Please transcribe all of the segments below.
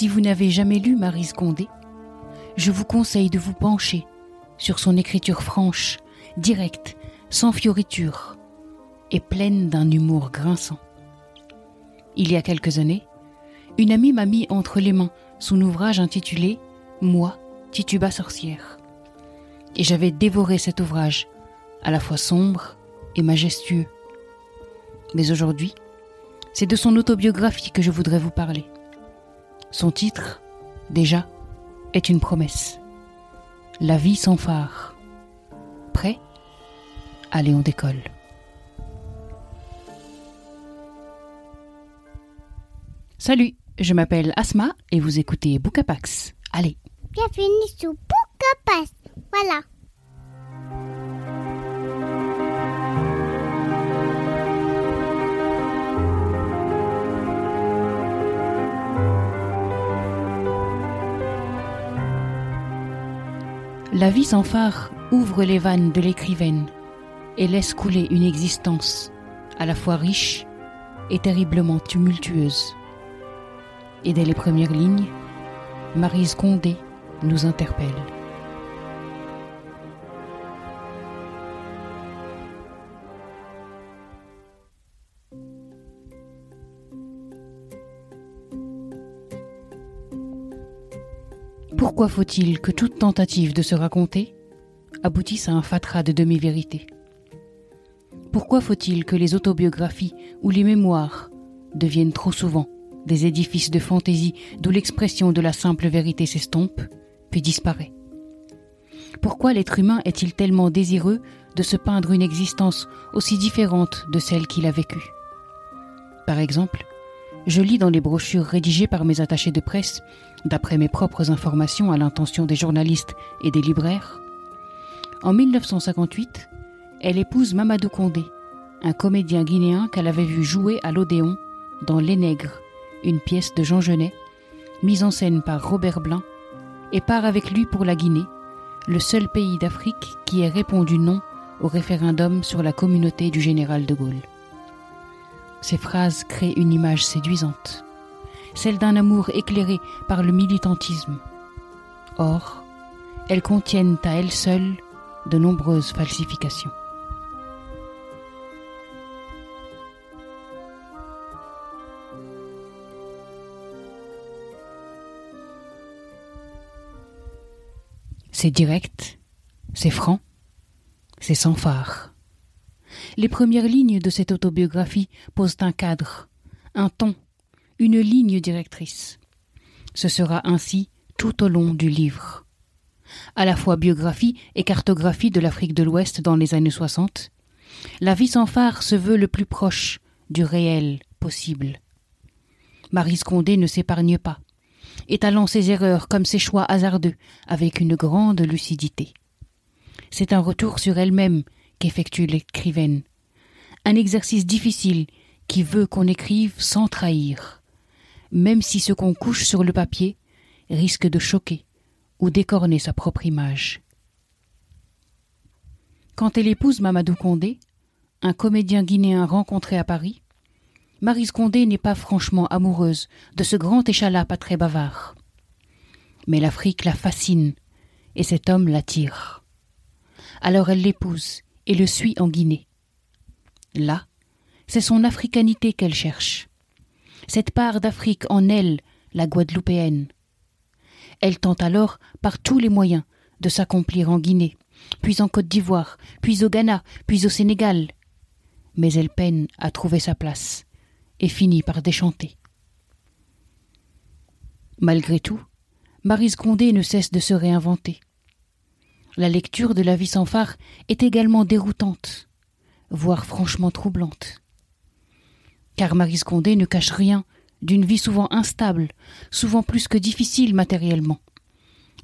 Si vous n'avez jamais lu Marise Condé, je vous conseille de vous pencher sur son écriture franche, directe, sans fioriture et pleine d'un humour grinçant. Il y a quelques années, une amie m'a mis entre les mains son ouvrage intitulé Moi, Tituba sorcière. Et j'avais dévoré cet ouvrage, à la fois sombre et majestueux. Mais aujourd'hui, c'est de son autobiographie que je voudrais vous parler. Son titre, déjà, est une promesse. La vie sans phare. Prêt Allez, on décolle. Salut, je m'appelle Asma et vous écoutez Boucapax. Allez. Bienvenue sur Boucapax. Voilà. La vie sans phare ouvre les vannes de l'écrivaine et laisse couler une existence à la fois riche et terriblement tumultueuse. Et dès les premières lignes, Marise Condé nous interpelle. Pourquoi faut-il que toute tentative de se raconter aboutisse à un fatras de demi-vérité? Pourquoi faut-il que les autobiographies ou les mémoires deviennent trop souvent des édifices de fantaisie d'où l'expression de la simple vérité s'estompe, puis disparaît? Pourquoi l'être humain est-il tellement désireux de se peindre une existence aussi différente de celle qu'il a vécue? Par exemple, je lis dans les brochures rédigées par mes attachés de presse, d'après mes propres informations à l'intention des journalistes et des libraires. En 1958, elle épouse Mamadou Condé, un comédien guinéen qu'elle avait vu jouer à l'Odéon dans Les Nègres, une pièce de Jean Genet, mise en scène par Robert Blin, et part avec lui pour la Guinée, le seul pays d'Afrique qui ait répondu non au référendum sur la communauté du général de Gaulle. Ces phrases créent une image séduisante, celle d'un amour éclairé par le militantisme. Or, elles contiennent à elles seules de nombreuses falsifications. C'est direct, c'est franc, c'est sans phare. Les premières lignes de cette autobiographie posent un cadre, un ton, une ligne directrice. Ce sera ainsi tout au long du livre. À la fois biographie et cartographie de l'Afrique de l'Ouest dans les années 60, la vie sans phare se veut le plus proche du réel possible. Marie Condé ne s'épargne pas, étalant ses erreurs comme ses choix hasardeux avec une grande lucidité. C'est un retour sur elle-même qu'effectue l'écrivaine, un exercice difficile qui veut qu'on écrive sans trahir, même si ce qu'on couche sur le papier risque de choquer ou d'écorner sa propre image. Quand elle épouse Mamadou Condé, un comédien guinéen rencontré à Paris, Marise Condé n'est pas franchement amoureuse de ce grand échalas pas très bavard. Mais l'Afrique la fascine, et cet homme l'attire. Alors elle l'épouse et le suit en Guinée. Là, c'est son africanité qu'elle cherche. Cette part d'Afrique en elle, la guadeloupéenne. Elle tente alors, par tous les moyens, de s'accomplir en Guinée, puis en Côte d'Ivoire, puis au Ghana, puis au Sénégal. Mais elle peine à trouver sa place et finit par déchanter. Malgré tout, Marise Condé ne cesse de se réinventer. La lecture de La vie sans phare est également déroutante, voire franchement troublante. Car Marise Condé ne cache rien d'une vie souvent instable, souvent plus que difficile matériellement.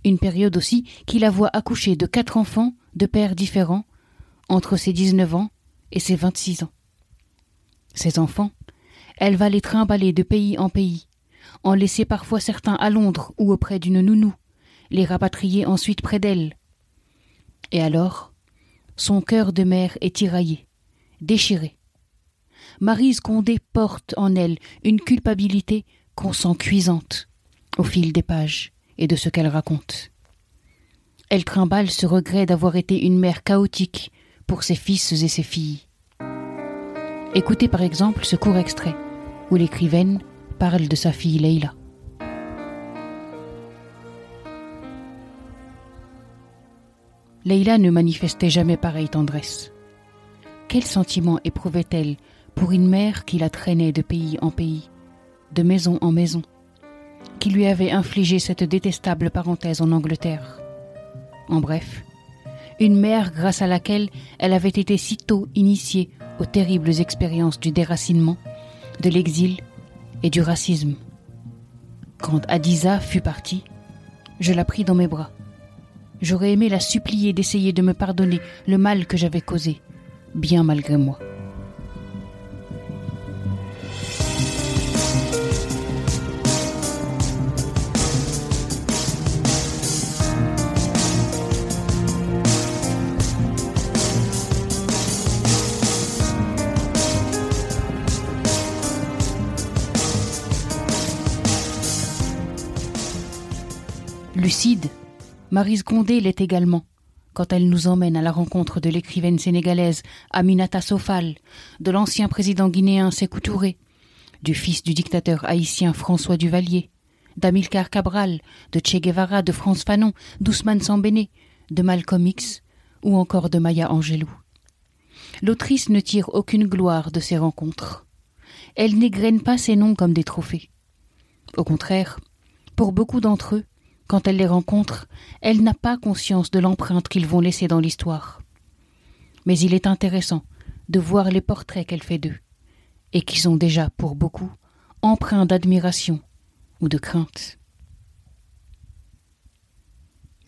Une période aussi qui la voit accoucher de quatre enfants de pères différents entre ses dix-neuf ans et ses vingt-six ans. Ces enfants, elle va les trimballer de pays en pays, en laisser parfois certains à Londres ou auprès d'une nounou, les rapatrier ensuite près d'elle. Et alors, son cœur de mère est tiraillé, déchiré. Marise Condé porte en elle une culpabilité qu'on sent cuisante, au fil des pages et de ce qu'elle raconte. Elle trimballe ce regret d'avoir été une mère chaotique pour ses fils et ses filles. Écoutez par exemple ce court extrait où l'écrivaine parle de sa fille Leila. Leila ne manifestait jamais pareille tendresse. Quel sentiment éprouvait-elle pour une mère qui la traînait de pays en pays, de maison en maison, qui lui avait infligé cette détestable parenthèse en Angleterre? En bref, une mère grâce à laquelle elle avait été si tôt initiée aux terribles expériences du déracinement, de l'exil et du racisme. Quand Adiza fut partie, je la pris dans mes bras. J'aurais aimé la supplier d'essayer de me pardonner le mal que j'avais causé, bien malgré moi. Lucide, Marise Condé l'est également, quand elle nous emmène à la rencontre de l'écrivaine sénégalaise Aminata Sofal, de l'ancien président guinéen Sékou Touré, du fils du dictateur haïtien François Duvalier, d'Amilcar Cabral, de Che Guevara, de France Fanon, d'Ousmane Sambéné, de Malcolm X ou encore de Maya Angelou. L'autrice ne tire aucune gloire de ces rencontres. Elle n'égrène pas ces noms comme des trophées. Au contraire, pour beaucoup d'entre eux, quand elle les rencontre, elle n'a pas conscience de l'empreinte qu'ils vont laisser dans l'histoire. Mais il est intéressant de voir les portraits qu'elle fait d'eux, et qui sont déjà, pour beaucoup, empreints d'admiration ou de crainte.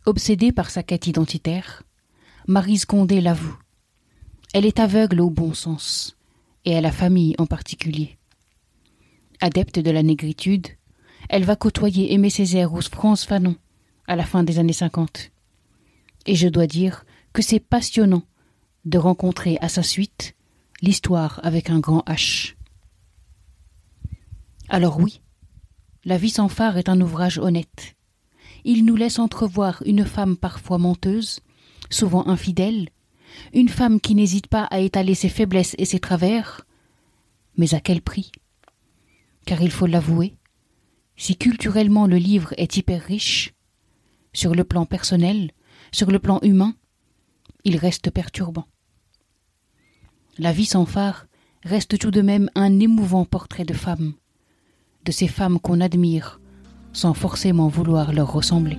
Obsédée par sa quête identitaire, Marise Condé l'avoue. Elle est aveugle au bon sens, et à la famille en particulier. Adepte de la négritude, elle va côtoyer Aimé Césaire ou France Fanon à la fin des années 50. Et je dois dire que c'est passionnant de rencontrer à sa suite l'histoire avec un grand H. Alors oui, La vie sans phare est un ouvrage honnête. Il nous laisse entrevoir une femme parfois menteuse, souvent infidèle, une femme qui n'hésite pas à étaler ses faiblesses et ses travers, mais à quel prix? Car il faut l'avouer, si culturellement le livre est hyper riche, sur le plan personnel, sur le plan humain, il reste perturbant. La vie sans phare reste tout de même un émouvant portrait de femme, de ces femmes qu'on admire sans forcément vouloir leur ressembler.